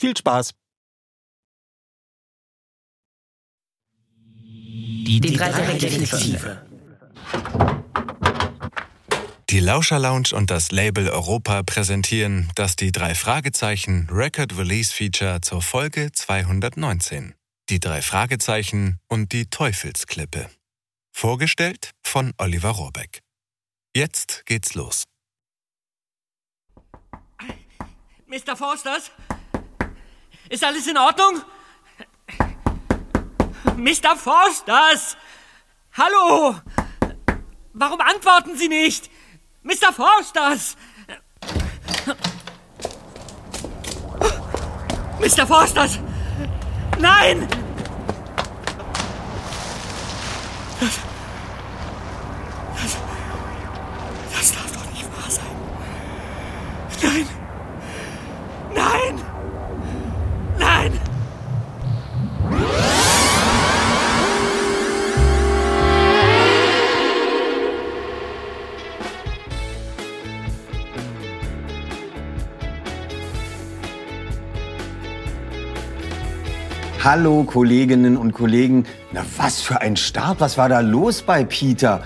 Viel Spaß! Die, die drei Detektive. Die Lauscher Lounge und das Label Europa präsentieren das die drei Fragezeichen Record Release Feature zur Folge 219. Die drei Fragezeichen und die Teufelsklippe. Vorgestellt von Oliver Rohrbeck. Jetzt geht's los. Mr. Forsters? Ist alles in Ordnung? Mr. Forsters! Hallo! Warum antworten Sie nicht? Mr. Forsters! Mr. Forsters! Nein! Das, Hallo Kolleginnen und Kollegen. Na was für ein Start, was war da los bei Peter?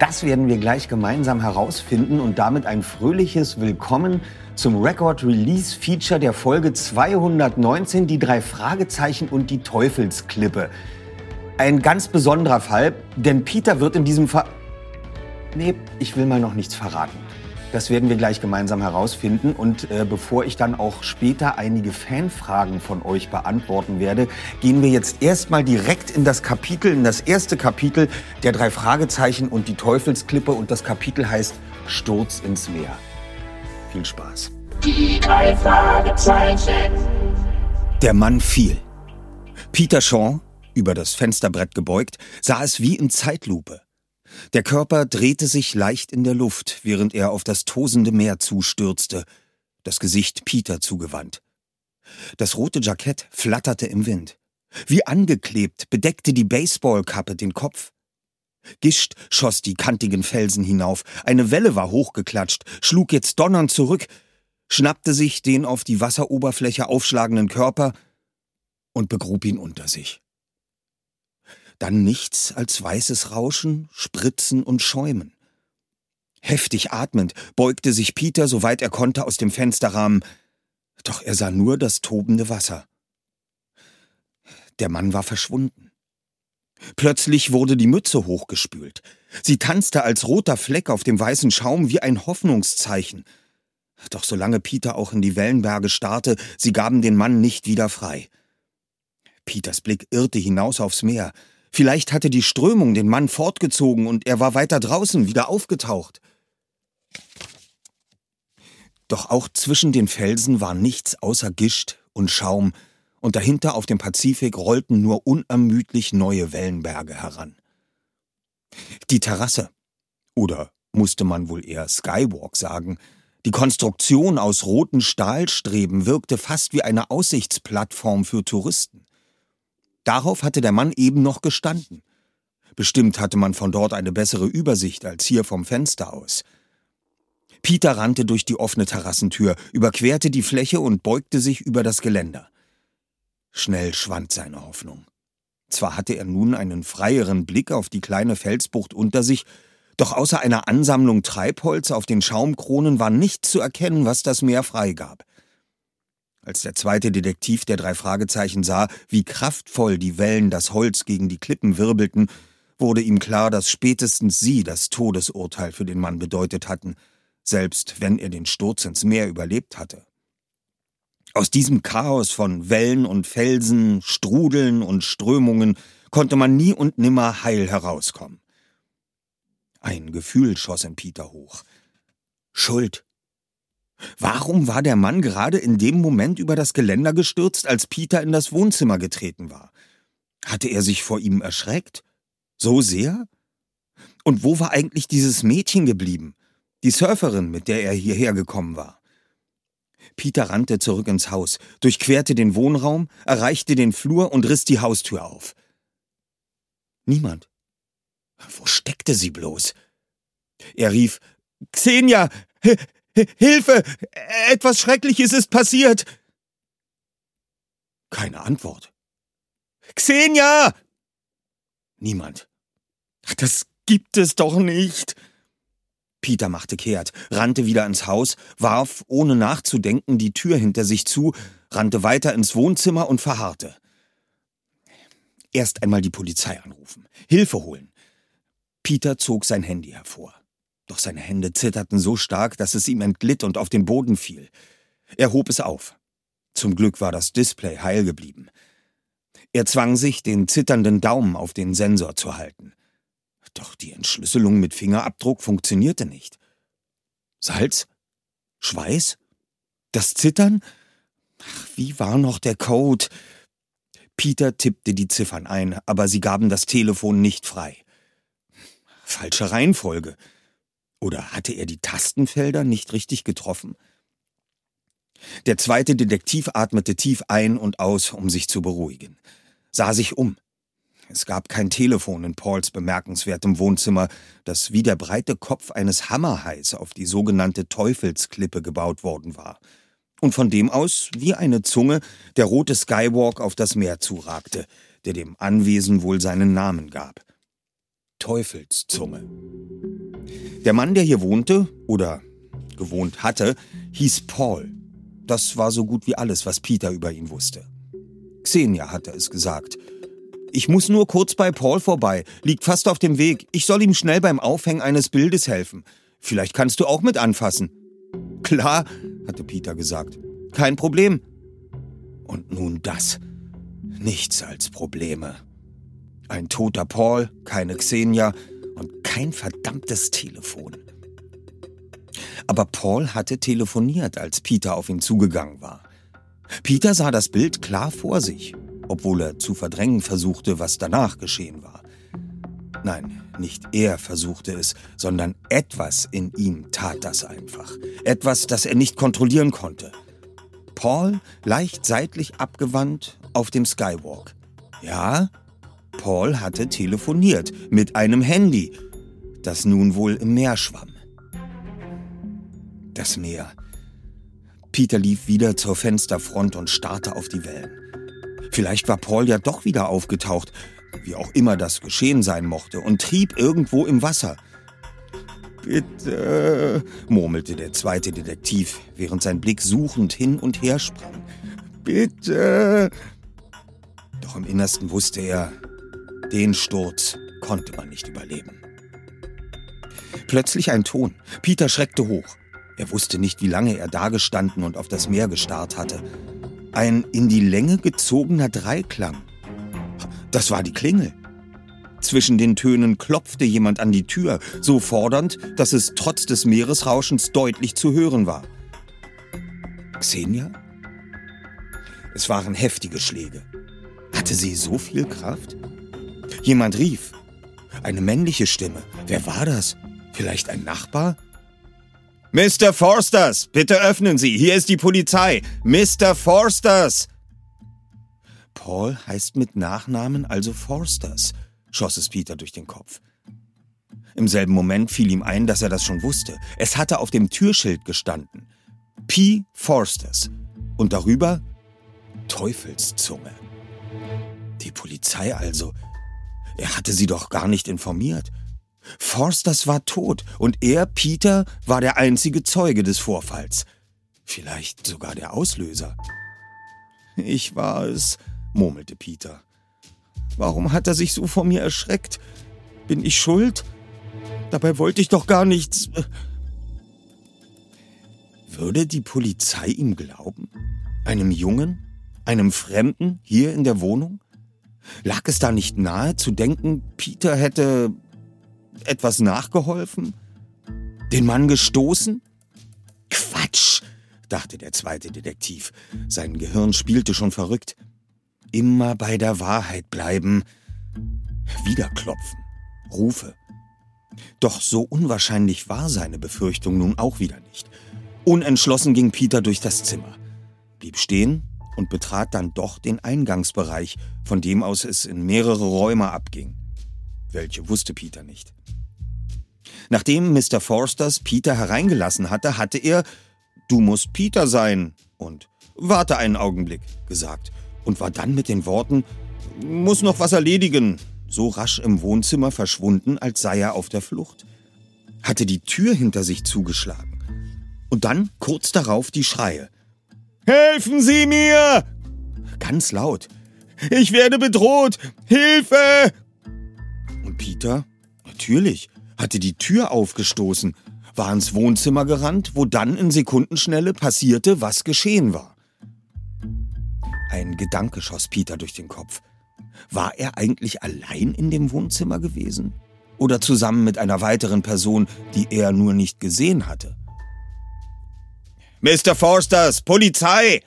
Das werden wir gleich gemeinsam herausfinden und damit ein fröhliches Willkommen zum Record Release Feature der Folge 219, die drei Fragezeichen und die Teufelsklippe. Ein ganz besonderer Fall, denn Peter wird in diesem Fall... Nee, ich will mal noch nichts verraten. Das werden wir gleich gemeinsam herausfinden. Und äh, bevor ich dann auch später einige Fanfragen von euch beantworten werde, gehen wir jetzt erstmal direkt in das Kapitel, in das erste Kapitel der drei Fragezeichen und die Teufelsklippe. Und das Kapitel heißt Sturz ins Meer. Viel Spaß. Die drei Fragezeichen. Der Mann fiel. Peter Shaw, über das Fensterbrett gebeugt, sah es wie in Zeitlupe. Der Körper drehte sich leicht in der Luft, während er auf das tosende Meer zustürzte, das Gesicht Peter zugewandt. Das rote Jackett flatterte im Wind. Wie angeklebt bedeckte die Baseballkappe den Kopf. Gischt schoss die kantigen Felsen hinauf, eine Welle war hochgeklatscht, schlug jetzt donnernd zurück, schnappte sich den auf die Wasseroberfläche aufschlagenden Körper und begrub ihn unter sich dann nichts als weißes Rauschen, Spritzen und Schäumen. Heftig atmend beugte sich Peter, soweit er konnte, aus dem Fensterrahmen, doch er sah nur das tobende Wasser. Der Mann war verschwunden. Plötzlich wurde die Mütze hochgespült. Sie tanzte als roter Fleck auf dem weißen Schaum wie ein Hoffnungszeichen. Doch solange Peter auch in die Wellenberge starrte, sie gaben den Mann nicht wieder frei. Peters Blick irrte hinaus aufs Meer. Vielleicht hatte die Strömung den Mann fortgezogen und er war weiter draußen wieder aufgetaucht. Doch auch zwischen den Felsen war nichts außer Gischt und Schaum, und dahinter auf dem Pazifik rollten nur unermüdlich neue Wellenberge heran. Die Terrasse, oder musste man wohl eher Skywalk sagen, die Konstruktion aus roten Stahlstreben wirkte fast wie eine Aussichtsplattform für Touristen. Darauf hatte der Mann eben noch gestanden. Bestimmt hatte man von dort eine bessere Übersicht als hier vom Fenster aus. Peter rannte durch die offene Terrassentür, überquerte die Fläche und beugte sich über das Geländer. Schnell schwand seine Hoffnung. Zwar hatte er nun einen freieren Blick auf die kleine Felsbucht unter sich, doch außer einer Ansammlung Treibholz auf den Schaumkronen war nichts zu erkennen, was das Meer freigab. Als der zweite Detektiv der drei Fragezeichen sah, wie kraftvoll die Wellen das Holz gegen die Klippen wirbelten, wurde ihm klar, dass spätestens sie das Todesurteil für den Mann bedeutet hatten, selbst wenn er den Sturz ins Meer überlebt hatte. Aus diesem Chaos von Wellen und Felsen, Strudeln und Strömungen konnte man nie und nimmer heil herauskommen. Ein Gefühl schoss in Peter hoch. Schuld. Warum war der Mann gerade in dem Moment über das Geländer gestürzt, als Peter in das Wohnzimmer getreten war? Hatte er sich vor ihm erschreckt? So sehr? Und wo war eigentlich dieses Mädchen geblieben? Die Surferin, mit der er hierher gekommen war. Peter rannte zurück ins Haus, durchquerte den Wohnraum, erreichte den Flur und riss die Haustür auf. Niemand. Wo steckte sie bloß? Er rief Xenia. Hilfe. Etwas Schreckliches ist passiert. Keine Antwort. Xenia. Niemand. Das gibt es doch nicht. Peter machte kehrt, rannte wieder ins Haus, warf, ohne nachzudenken, die Tür hinter sich zu, rannte weiter ins Wohnzimmer und verharrte. Erst einmal die Polizei anrufen, Hilfe holen. Peter zog sein Handy hervor. Doch seine Hände zitterten so stark, dass es ihm entglitt und auf den Boden fiel. Er hob es auf. Zum Glück war das Display heil geblieben. Er zwang sich, den zitternden Daumen auf den Sensor zu halten. Doch die Entschlüsselung mit Fingerabdruck funktionierte nicht. Salz? Schweiß? Das Zittern? Ach, wie war noch der Code? Peter tippte die Ziffern ein, aber sie gaben das Telefon nicht frei. Falsche Reihenfolge. Oder hatte er die Tastenfelder nicht richtig getroffen? Der zweite Detektiv atmete tief ein und aus, um sich zu beruhigen, sah sich um. Es gab kein Telefon in Pauls bemerkenswertem Wohnzimmer, das wie der breite Kopf eines Hammerhais auf die sogenannte Teufelsklippe gebaut worden war. Und von dem aus, wie eine Zunge, der rote Skywalk auf das Meer zuragte, der dem Anwesen wohl seinen Namen gab. Teufelszunge. Der Mann, der hier wohnte oder gewohnt hatte, hieß Paul. Das war so gut wie alles, was Peter über ihn wusste. Xenia hatte es gesagt. Ich muss nur kurz bei Paul vorbei, liegt fast auf dem Weg. Ich soll ihm schnell beim Aufhängen eines Bildes helfen. Vielleicht kannst du auch mit anfassen. Klar, hatte Peter gesagt. Kein Problem. Und nun das. Nichts als Probleme. Ein toter Paul, keine Xenia und kein verdammtes Telefon. Aber Paul hatte telefoniert, als Peter auf ihn zugegangen war. Peter sah das Bild klar vor sich, obwohl er zu verdrängen versuchte, was danach geschehen war. Nein, nicht er versuchte es, sondern etwas in ihm tat das einfach. Etwas, das er nicht kontrollieren konnte. Paul leicht seitlich abgewandt auf dem Skywalk. Ja, Paul hatte telefoniert mit einem Handy, das nun wohl im Meer schwamm. Das Meer. Peter lief wieder zur Fensterfront und starrte auf die Wellen. Vielleicht war Paul ja doch wieder aufgetaucht, wie auch immer das geschehen sein mochte, und trieb irgendwo im Wasser. Bitte, murmelte der zweite Detektiv, während sein Blick suchend hin und her sprang. Bitte. Doch im Innersten wusste er, den Sturz konnte man nicht überleben. Plötzlich ein Ton. Peter schreckte hoch. Er wusste nicht, wie lange er dagestanden und auf das Meer gestarrt hatte. Ein in die Länge gezogener Dreiklang. Das war die Klingel. Zwischen den Tönen klopfte jemand an die Tür, so fordernd, dass es trotz des Meeresrauschens deutlich zu hören war. Xenia? Es waren heftige Schläge. Hatte sie so viel Kraft? Jemand rief. Eine männliche Stimme. Wer war das? Vielleicht ein Nachbar? Mr. Forsters, bitte öffnen Sie. Hier ist die Polizei. Mr. Forsters! Paul heißt mit Nachnamen also Forsters, schoss es Peter durch den Kopf. Im selben Moment fiel ihm ein, dass er das schon wusste. Es hatte auf dem Türschild gestanden. P. Forsters. Und darüber Teufelszunge. Die Polizei also. Er hatte sie doch gar nicht informiert. Forsters war tot und er, Peter, war der einzige Zeuge des Vorfalls. Vielleicht sogar der Auslöser. Ich war es, murmelte Peter. Warum hat er sich so vor mir erschreckt? Bin ich schuld? Dabei wollte ich doch gar nichts. Würde die Polizei ihm glauben? Einem Jungen? Einem Fremden hier in der Wohnung? Lag es da nicht nahe zu denken, Peter hätte etwas nachgeholfen? Den Mann gestoßen? Quatsch, dachte der zweite Detektiv. Sein Gehirn spielte schon verrückt. Immer bei der Wahrheit bleiben. Wieder klopfen. Rufe. Doch so unwahrscheinlich war seine Befürchtung nun auch wieder nicht. Unentschlossen ging Peter durch das Zimmer, blieb stehen und betrat dann doch den Eingangsbereich, von dem aus es in mehrere Räume abging. Welche wusste Peter nicht. Nachdem Mr. Forsters Peter hereingelassen hatte, hatte er Du musst Peter sein und Warte einen Augenblick gesagt und war dann mit den Worten Muss noch was erledigen so rasch im Wohnzimmer verschwunden, als sei er auf der Flucht. Hatte die Tür hinter sich zugeschlagen. Und dann kurz darauf die Schreie. Helfen Sie mir! Ganz laut. Ich werde bedroht! Hilfe! Und Peter, natürlich, hatte die Tür aufgestoßen, war ins Wohnzimmer gerannt, wo dann in Sekundenschnelle passierte, was geschehen war. Ein Gedanke schoss Peter durch den Kopf. War er eigentlich allein in dem Wohnzimmer gewesen? Oder zusammen mit einer weiteren Person, die er nur nicht gesehen hatte? Mr. Forsters, Polizei!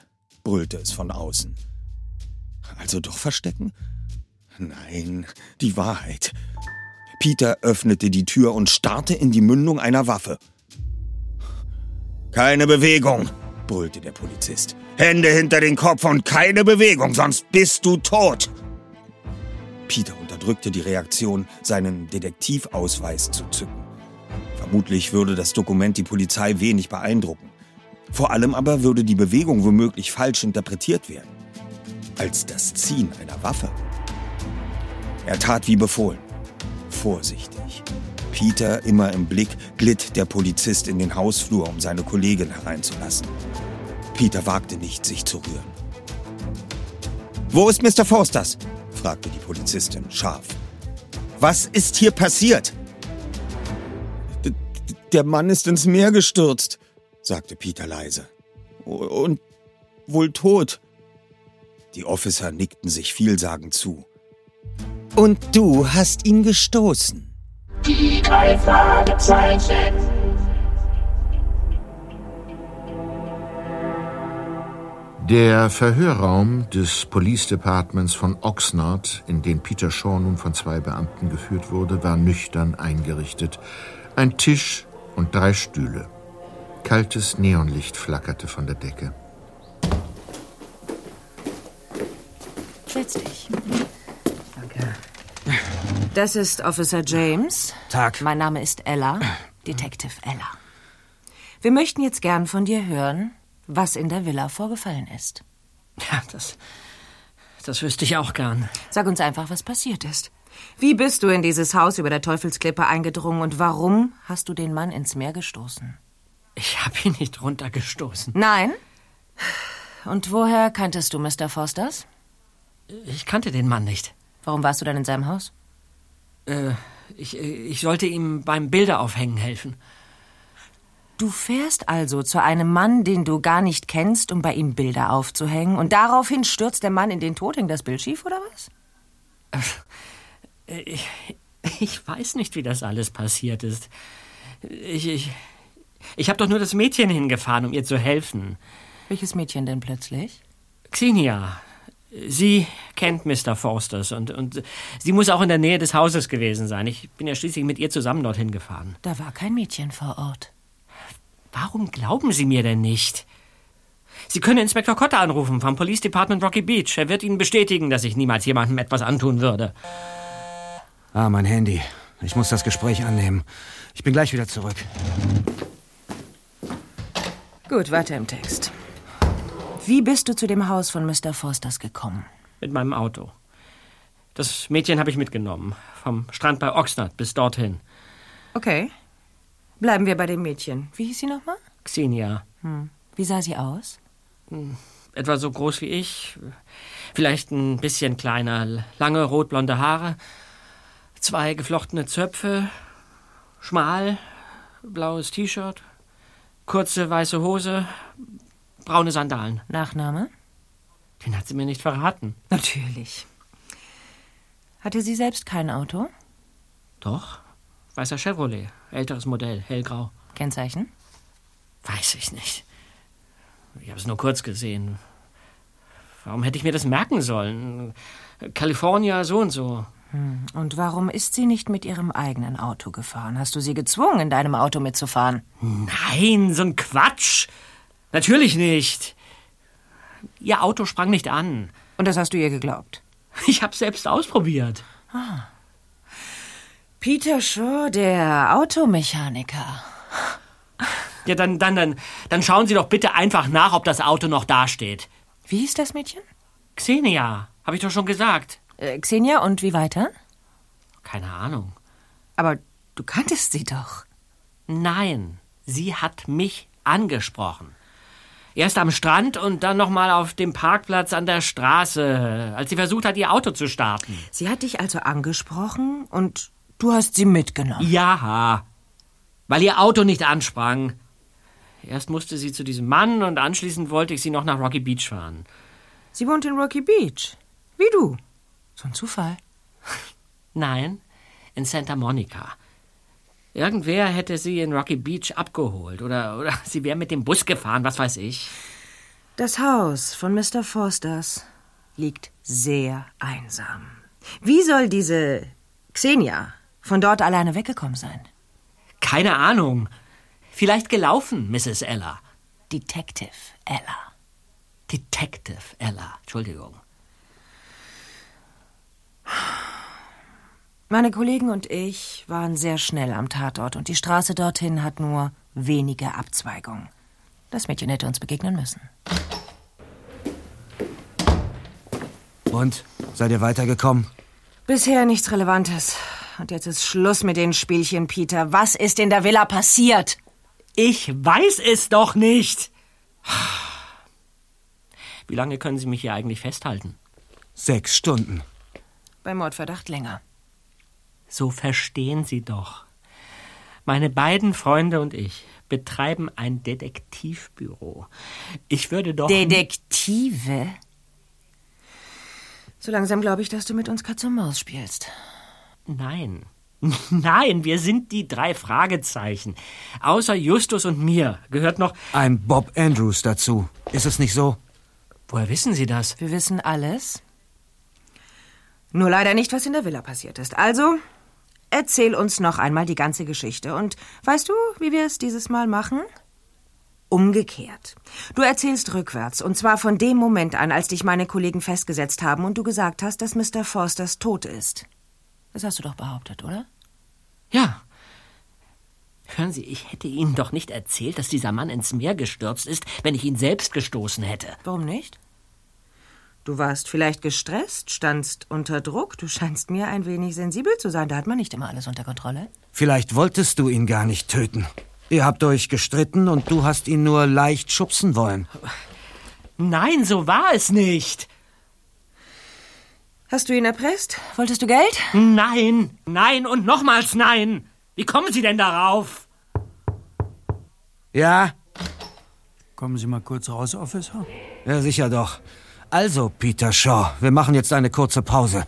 brüllte es von außen. Also doch verstecken? Nein, die Wahrheit. Peter öffnete die Tür und starrte in die Mündung einer Waffe. Keine Bewegung, brüllte der Polizist. Hände hinter den Kopf und keine Bewegung, sonst bist du tot. Peter unterdrückte die Reaktion, seinen Detektivausweis zu zücken. Vermutlich würde das Dokument die Polizei wenig beeindrucken. Vor allem aber würde die Bewegung womöglich falsch interpretiert werden. Als das Ziehen einer Waffe. Er tat wie befohlen. Vorsichtig. Peter immer im Blick glitt der Polizist in den Hausflur, um seine Kollegin hereinzulassen. Peter wagte nicht, sich zu rühren. Wo ist Mr. Forsters? fragte die Polizistin scharf. Was ist hier passiert? D der Mann ist ins Meer gestürzt, sagte Peter leise. Und wohl tot. Die Officer nickten sich vielsagend zu. Und du hast ihn gestoßen. Die drei Fragezeichen. Der Verhörraum des Police Departments von Oxnard, in den Peter Shaw nun von zwei Beamten geführt wurde, war nüchtern eingerichtet. Ein Tisch und drei Stühle. Kaltes Neonlicht flackerte von der Decke. Setz dich. Danke. Das ist Officer James. Tag. Mein Name ist Ella, Detective Ella. Wir möchten jetzt gern von dir hören, was in der Villa vorgefallen ist. Ja, das, das wüsste ich auch gern. Sag uns einfach, was passiert ist. Wie bist du in dieses Haus über der Teufelsklippe eingedrungen und warum hast du den Mann ins Meer gestoßen? Ich habe ihn nicht runtergestoßen. Nein? Und woher kanntest du Mr. Fosters? Ich kannte den Mann nicht. Warum warst du dann in seinem Haus? Äh, ich, ich sollte ihm beim Bilderaufhängen helfen. Du fährst also zu einem Mann, den du gar nicht kennst, um bei ihm Bilder aufzuhängen, und daraufhin stürzt der Mann in den Tod, hängt das Bild schief, oder was? Ich, ich weiß nicht, wie das alles passiert ist. Ich, ich, ich habe doch nur das Mädchen hingefahren, um ihr zu helfen. Welches Mädchen denn plötzlich? Xenia. Sie kennt Mr. Forsters und, und sie muss auch in der Nähe des Hauses gewesen sein. Ich bin ja schließlich mit ihr zusammen dorthin gefahren. Da war kein Mädchen vor Ort. Warum glauben Sie mir denn nicht? Sie können Inspektor Cotter anrufen vom Police Department Rocky Beach. Er wird Ihnen bestätigen, dass ich niemals jemandem etwas antun würde. Ah, mein Handy. Ich muss das Gespräch annehmen. Ich bin gleich wieder zurück. Gut, weiter im Text. Wie bist du zu dem Haus von Mr. Forsters gekommen? Mit meinem Auto. Das Mädchen habe ich mitgenommen. Vom Strand bei Oxnard bis dorthin. Okay. Bleiben wir bei dem Mädchen. Wie hieß sie nochmal? Xenia. Hm. Wie sah sie aus? Etwa so groß wie ich. Vielleicht ein bisschen kleiner. Lange rotblonde Haare. Zwei geflochtene Zöpfe. Schmal. Blaues T-Shirt. Kurze weiße Hose. Braune Sandalen. Nachname? Den hat sie mir nicht verraten. Natürlich. Hatte sie selbst kein Auto? Doch. Weißer Chevrolet. Älteres Modell. Hellgrau. Kennzeichen? Weiß ich nicht. Ich habe es nur kurz gesehen. Warum hätte ich mir das merken sollen? California so und so. Hm. Und warum ist sie nicht mit ihrem eigenen Auto gefahren? Hast du sie gezwungen, in deinem Auto mitzufahren? Nein, so ein Quatsch. Natürlich nicht. Ihr Auto sprang nicht an. Und das hast du ihr geglaubt? Ich hab's selbst ausprobiert. Ah. Peter Shaw, der Automechaniker. Ja, dann, dann, dann, dann schauen Sie doch bitte einfach nach, ob das Auto noch dasteht. Wie hieß das Mädchen? Xenia, habe ich doch schon gesagt. Äh, Xenia, und wie weiter? Keine Ahnung. Aber du kanntest sie doch. Nein, sie hat mich angesprochen. Erst am Strand und dann nochmal auf dem Parkplatz an der Straße, als sie versucht hat, ihr Auto zu starten. Sie hat dich also angesprochen und du hast sie mitgenommen. Ja, weil ihr Auto nicht ansprang. Erst musste sie zu diesem Mann und anschließend wollte ich sie noch nach Rocky Beach fahren. Sie wohnt in Rocky Beach. Wie du. So ein Zufall. Nein, in Santa Monica. Irgendwer hätte sie in Rocky Beach abgeholt oder, oder sie wäre mit dem Bus gefahren, was weiß ich. Das Haus von Mr. Forsters liegt sehr einsam. Wie soll diese Xenia von dort alleine weggekommen sein? Keine Ahnung. Vielleicht gelaufen, Mrs. Ella. Detective Ella. Detective Ella, Entschuldigung. Meine Kollegen und ich waren sehr schnell am Tatort und die Straße dorthin hat nur wenige Abzweigungen. Das Mädchen hätte uns begegnen müssen. Und? Seid ihr weitergekommen? Bisher nichts Relevantes. Und jetzt ist Schluss mit den Spielchen, Peter. Was ist in der Villa passiert? Ich weiß es doch nicht. Wie lange können Sie mich hier eigentlich festhalten? Sechs Stunden. Bei Mordverdacht länger. So verstehen Sie doch. Meine beiden Freunde und ich betreiben ein Detektivbüro. Ich würde doch. Detektive? So langsam glaube ich, dass du mit uns Katz und Maus spielst. Nein. Nein, wir sind die drei Fragezeichen. Außer Justus und mir gehört noch. Ein Bob Andrews dazu. Ist es nicht so? Woher wissen Sie das? Wir wissen alles. Nur leider nicht, was in der Villa passiert ist. Also, erzähl uns noch einmal die ganze Geschichte. Und weißt du, wie wir es dieses Mal machen? Umgekehrt. Du erzählst rückwärts, und zwar von dem Moment an, als dich meine Kollegen festgesetzt haben und du gesagt hast, dass Mr. Forsters tot ist. Das hast du doch behauptet, oder? Ja. Hören Sie, ich hätte Ihnen doch nicht erzählt, dass dieser Mann ins Meer gestürzt ist, wenn ich ihn selbst gestoßen hätte. Warum nicht? Du warst vielleicht gestresst, standst unter Druck. Du scheinst mir ein wenig sensibel zu sein. Da hat man nicht immer alles unter Kontrolle. Vielleicht wolltest du ihn gar nicht töten. Ihr habt euch gestritten und du hast ihn nur leicht schubsen wollen. Nein, so war es nicht. Hast du ihn erpresst? Wolltest du Geld? Nein, nein und nochmals nein. Wie kommen Sie denn darauf? Ja? Kommen Sie mal kurz raus, Officer. Ja, sicher doch. Also, Peter Shaw, wir machen jetzt eine kurze Pause.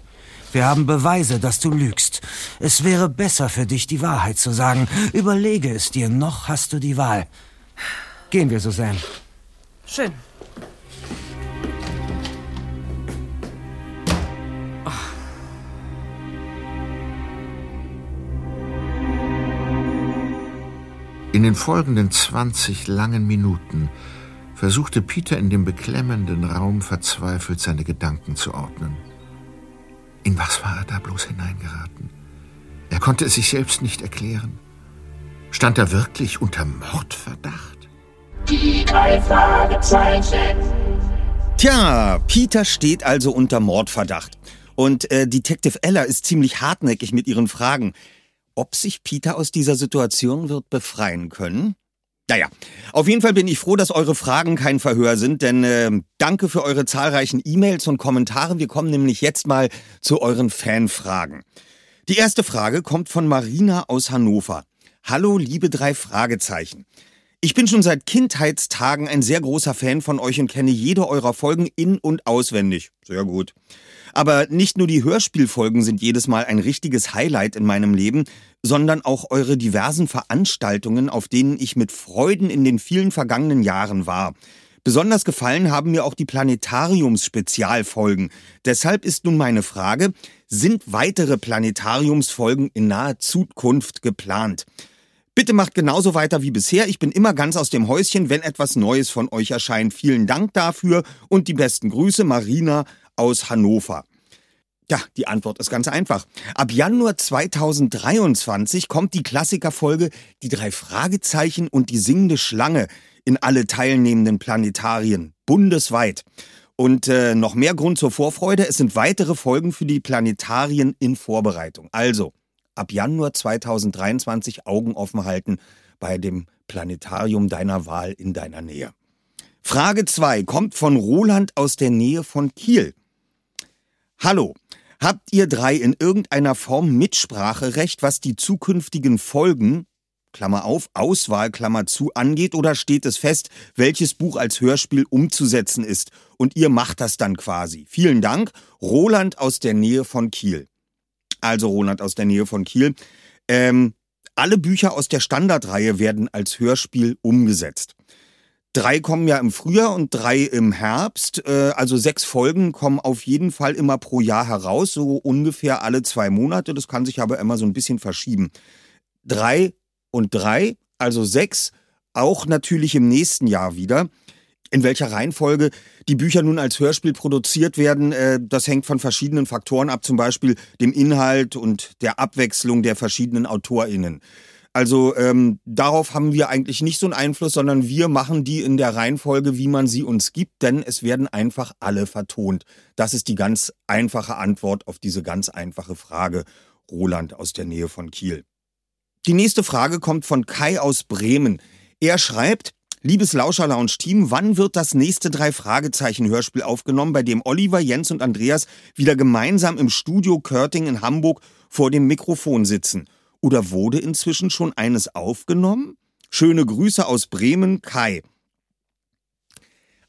Wir haben Beweise, dass du lügst. Es wäre besser für dich, die Wahrheit zu sagen. Überlege es dir, noch hast du die Wahl. Gehen wir, Susanne. Schön. In den folgenden 20 langen Minuten versuchte Peter in dem beklemmenden Raum verzweifelt seine Gedanken zu ordnen. In was war er da bloß hineingeraten? Er konnte es sich selbst nicht erklären. Stand er wirklich unter Mordverdacht? Die drei Fragezeichen. Tja, Peter steht also unter Mordverdacht. Und äh, Detective Ella ist ziemlich hartnäckig mit ihren Fragen. Ob sich Peter aus dieser Situation wird befreien können? Naja, auf jeden Fall bin ich froh, dass eure Fragen kein Verhör sind, denn äh, danke für eure zahlreichen E-Mails und Kommentare. Wir kommen nämlich jetzt mal zu euren Fanfragen. Die erste Frage kommt von Marina aus Hannover. Hallo, liebe drei Fragezeichen. Ich bin schon seit Kindheitstagen ein sehr großer Fan von euch und kenne jede eurer Folgen in- und auswendig. Sehr gut. Aber nicht nur die Hörspielfolgen sind jedes Mal ein richtiges Highlight in meinem Leben, sondern auch eure diversen Veranstaltungen, auf denen ich mit Freuden in den vielen vergangenen Jahren war. Besonders gefallen haben mir auch die Planetariums-Spezialfolgen. Deshalb ist nun meine Frage, sind weitere Planetariumsfolgen in naher Zukunft geplant? Bitte macht genauso weiter wie bisher. Ich bin immer ganz aus dem Häuschen, wenn etwas Neues von euch erscheint. Vielen Dank dafür und die besten Grüße, Marina aus Hannover. Ja, die Antwort ist ganz einfach. Ab Januar 2023 kommt die Klassikerfolge Die drei Fragezeichen und die singende Schlange in alle teilnehmenden Planetarien bundesweit. Und äh, noch mehr Grund zur Vorfreude, es sind weitere Folgen für die Planetarien in Vorbereitung. Also, ab Januar 2023 Augen offen halten bei dem Planetarium deiner Wahl in deiner Nähe. Frage 2 kommt von Roland aus der Nähe von Kiel. Hallo, habt ihr drei in irgendeiner Form Mitspracherecht, was die zukünftigen Folgen, Klammer auf, Auswahl, Klammer zu, angeht, oder steht es fest, welches Buch als Hörspiel umzusetzen ist? Und ihr macht das dann quasi. Vielen Dank, Roland aus der Nähe von Kiel. Also Roland aus der Nähe von Kiel. Ähm, alle Bücher aus der Standardreihe werden als Hörspiel umgesetzt. Drei kommen ja im Frühjahr und drei im Herbst. Äh, also sechs Folgen kommen auf jeden Fall immer pro Jahr heraus, so ungefähr alle zwei Monate. Das kann sich aber immer so ein bisschen verschieben. Drei und drei, also sechs, auch natürlich im nächsten Jahr wieder. In welcher Reihenfolge die Bücher nun als Hörspiel produziert werden, äh, das hängt von verschiedenen Faktoren ab, zum Beispiel dem Inhalt und der Abwechslung der verschiedenen AutorInnen. Also ähm, darauf haben wir eigentlich nicht so einen Einfluss, sondern wir machen die in der Reihenfolge, wie man sie uns gibt, denn es werden einfach alle vertont. Das ist die ganz einfache Antwort auf diese ganz einfache Frage, Roland aus der Nähe von Kiel. Die nächste Frage kommt von Kai aus Bremen. Er schreibt, Liebes Lauscher Lounge Team, wann wird das nächste drei Fragezeichen Hörspiel aufgenommen, bei dem Oliver, Jens und Andreas wieder gemeinsam im Studio Körting in Hamburg vor dem Mikrofon sitzen? Oder wurde inzwischen schon eines aufgenommen? Schöne Grüße aus Bremen, Kai.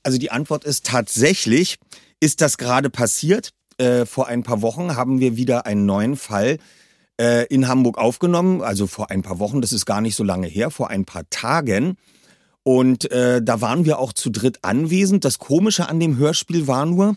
Also die Antwort ist tatsächlich, ist das gerade passiert. Äh, vor ein paar Wochen haben wir wieder einen neuen Fall äh, in Hamburg aufgenommen. Also vor ein paar Wochen, das ist gar nicht so lange her, vor ein paar Tagen. Und äh, da waren wir auch zu dritt anwesend. Das Komische an dem Hörspiel war nur,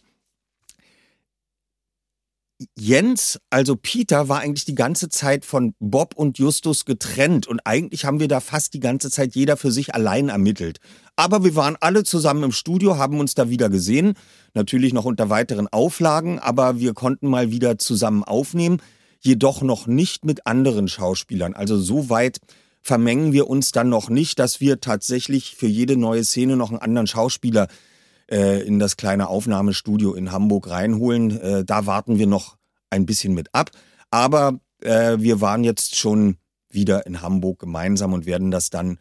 Jens, also Peter, war eigentlich die ganze Zeit von Bob und Justus getrennt und eigentlich haben wir da fast die ganze Zeit jeder für sich allein ermittelt. Aber wir waren alle zusammen im Studio, haben uns da wieder gesehen, natürlich noch unter weiteren Auflagen, aber wir konnten mal wieder zusammen aufnehmen, jedoch noch nicht mit anderen Schauspielern. Also so weit vermengen wir uns dann noch nicht, dass wir tatsächlich für jede neue Szene noch einen anderen Schauspieler äh, in das kleine Aufnahmestudio in Hamburg reinholen. Äh, da warten wir noch ein bisschen mit ab. Aber äh, wir waren jetzt schon wieder in Hamburg gemeinsam und werden das dann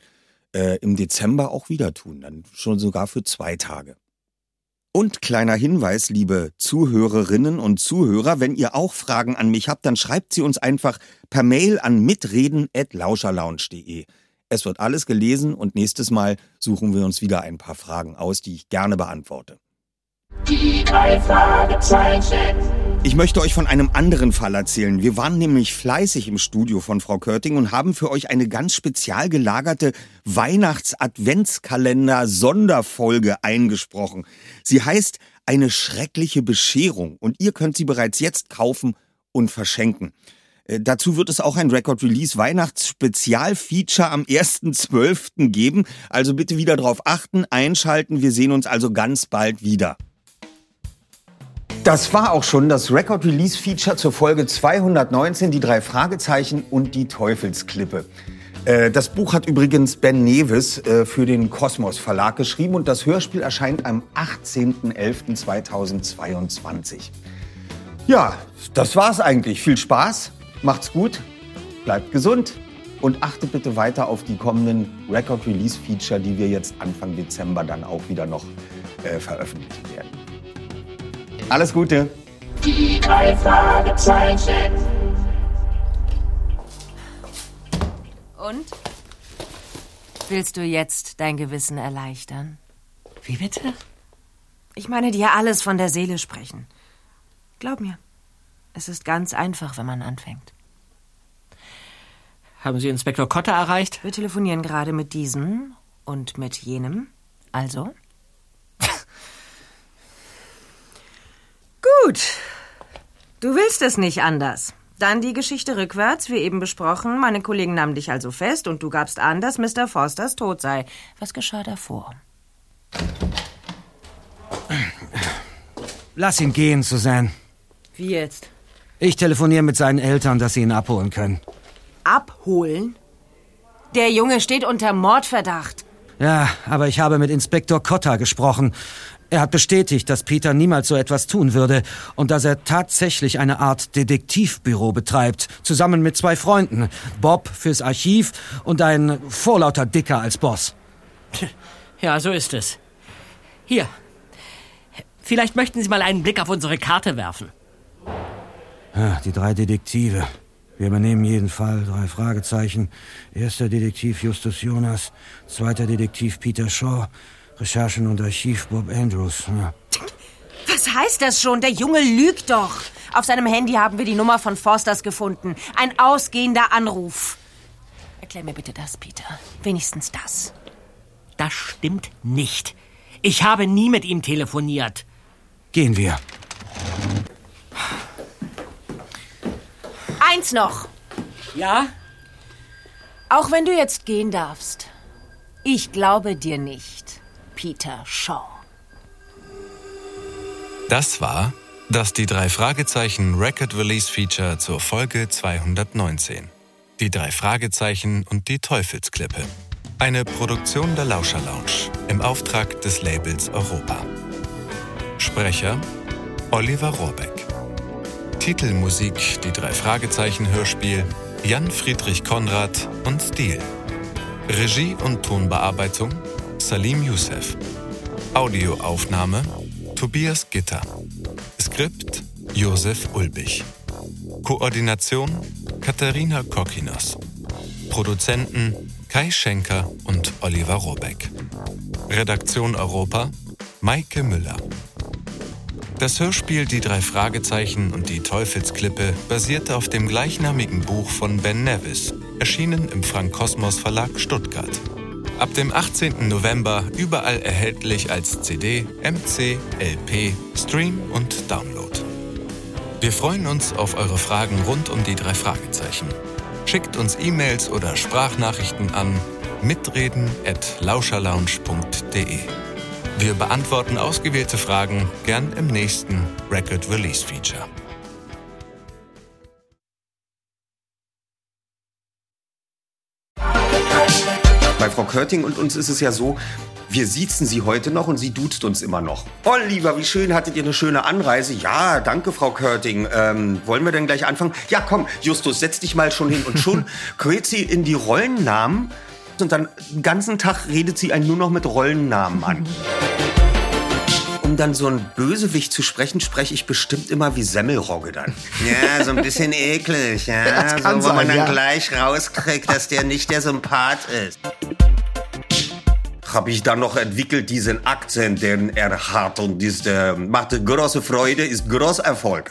äh, im Dezember auch wieder tun. Dann schon sogar für zwei Tage. Und kleiner Hinweis, liebe Zuhörerinnen und Zuhörer, wenn ihr auch Fragen an mich habt, dann schreibt sie uns einfach per Mail an mitreden@lauscherlounge.de. Es wird alles gelesen und nächstes Mal suchen wir uns wieder ein paar Fragen aus, die ich gerne beantworte. Die drei Fragezeichen. Ich möchte euch von einem anderen Fall erzählen. Wir waren nämlich fleißig im Studio von Frau Körting und haben für euch eine ganz spezial gelagerte Weihnachts-Adventskalender-Sonderfolge eingesprochen. Sie heißt Eine schreckliche Bescherung und ihr könnt sie bereits jetzt kaufen und verschenken. Äh, dazu wird es auch ein Record Release Weihnachts-Spezial-Feature am 1.12. geben. Also bitte wieder darauf achten, einschalten. Wir sehen uns also ganz bald wieder. Das war auch schon das Record Release Feature zur Folge 219, die drei Fragezeichen und die Teufelsklippe. Äh, das Buch hat übrigens Ben Nevis äh, für den Kosmos Verlag geschrieben und das Hörspiel erscheint am 18.11.2022. Ja, das war's eigentlich. Viel Spaß, macht's gut, bleibt gesund und achtet bitte weiter auf die kommenden Record Release Feature, die wir jetzt Anfang Dezember dann auch wieder noch äh, veröffentlichen werden. Alles Gute. Die drei Fragezeichen. Und? Willst du jetzt dein Gewissen erleichtern? Wie bitte? Ich meine dir alles von der Seele sprechen. Glaub mir, es ist ganz einfach, wenn man anfängt. Haben Sie Inspektor Kotter erreicht? Wir telefonieren gerade mit diesem und mit jenem. Also? Gut. Du willst es nicht anders. Dann die Geschichte rückwärts, wie eben besprochen. Meine Kollegen nahmen dich also fest und du gabst an, dass Mr. Forsters tot sei. Was geschah davor? Lass ihn gehen, Suzanne. Wie jetzt? Ich telefoniere mit seinen Eltern, dass sie ihn abholen können. Abholen? Der Junge steht unter Mordverdacht. Ja, aber ich habe mit Inspektor Cotta gesprochen. Er hat bestätigt, dass Peter niemals so etwas tun würde und dass er tatsächlich eine Art Detektivbüro betreibt, zusammen mit zwei Freunden. Bob fürs Archiv und ein vorlauter Dicker als Boss. Ja, so ist es. Hier. Vielleicht möchten Sie mal einen Blick auf unsere Karte werfen. Ja, die drei Detektive. Wir übernehmen jeden Fall. Drei Fragezeichen. Erster Detektiv Justus Jonas. Zweiter Detektiv Peter Shaw. Recherchen und Archiv Bob Andrews. Ja. Was heißt das schon? Der Junge lügt doch. Auf seinem Handy haben wir die Nummer von Forsters gefunden. Ein ausgehender Anruf. Erklär mir bitte das, Peter. Wenigstens das. Das stimmt nicht. Ich habe nie mit ihm telefoniert. Gehen wir. Eins noch. Ja? Auch wenn du jetzt gehen darfst. Ich glaube dir nicht, Peter Shaw. Das war das die drei Fragezeichen Record Release Feature zur Folge 219. Die drei Fragezeichen und die Teufelsklippe. Eine Produktion der Lauscher Lounge im Auftrag des Labels Europa. Sprecher Oliver Rohrbeck. Titelmusik Die drei Fragezeichen Hörspiel Jan Friedrich Konrad und Stil. Regie und Tonbearbeitung Salim Youssef. Audioaufnahme Tobias Gitter. Skript Josef Ulbich. Koordination Katharina Kokinos. Produzenten Kai Schenker und Oliver Robeck. Redaktion Europa Maike Müller. Das Hörspiel Die drei Fragezeichen und die Teufelsklippe basierte auf dem gleichnamigen Buch von Ben Nevis, erschienen im Frank Kosmos Verlag Stuttgart. Ab dem 18. November überall erhältlich als CD, MC, LP, Stream und Download. Wir freuen uns auf eure Fragen rund um die drei Fragezeichen. Schickt uns E-Mails oder Sprachnachrichten an mitreden at lauscherlounge.de. Wir beantworten ausgewählte Fragen gern im nächsten Record Release Feature. Bei Frau Körting und uns ist es ja so, wir siezen sie heute noch und sie duzt uns immer noch. Oliver, wie schön, hattet ihr eine schöne Anreise? Ja, danke, Frau Körting. Ähm, wollen wir denn gleich anfangen? Ja, komm, Justus, setz dich mal schon hin. Und schon quält sie in die Rollennamen und dann den ganzen Tag redet sie einen nur noch mit Rollennamen an. Um dann so ein Bösewicht zu sprechen, spreche ich bestimmt immer wie Semmelrogge dann. Ja, so ein bisschen eklig, ja. Das so, wo man sein, dann ja. gleich rauskriegt, dass der nicht der Sympath ist. Habe ich dann noch entwickelt diesen Akzent, den er hat und das äh, macht große Freude, ist großer Erfolg.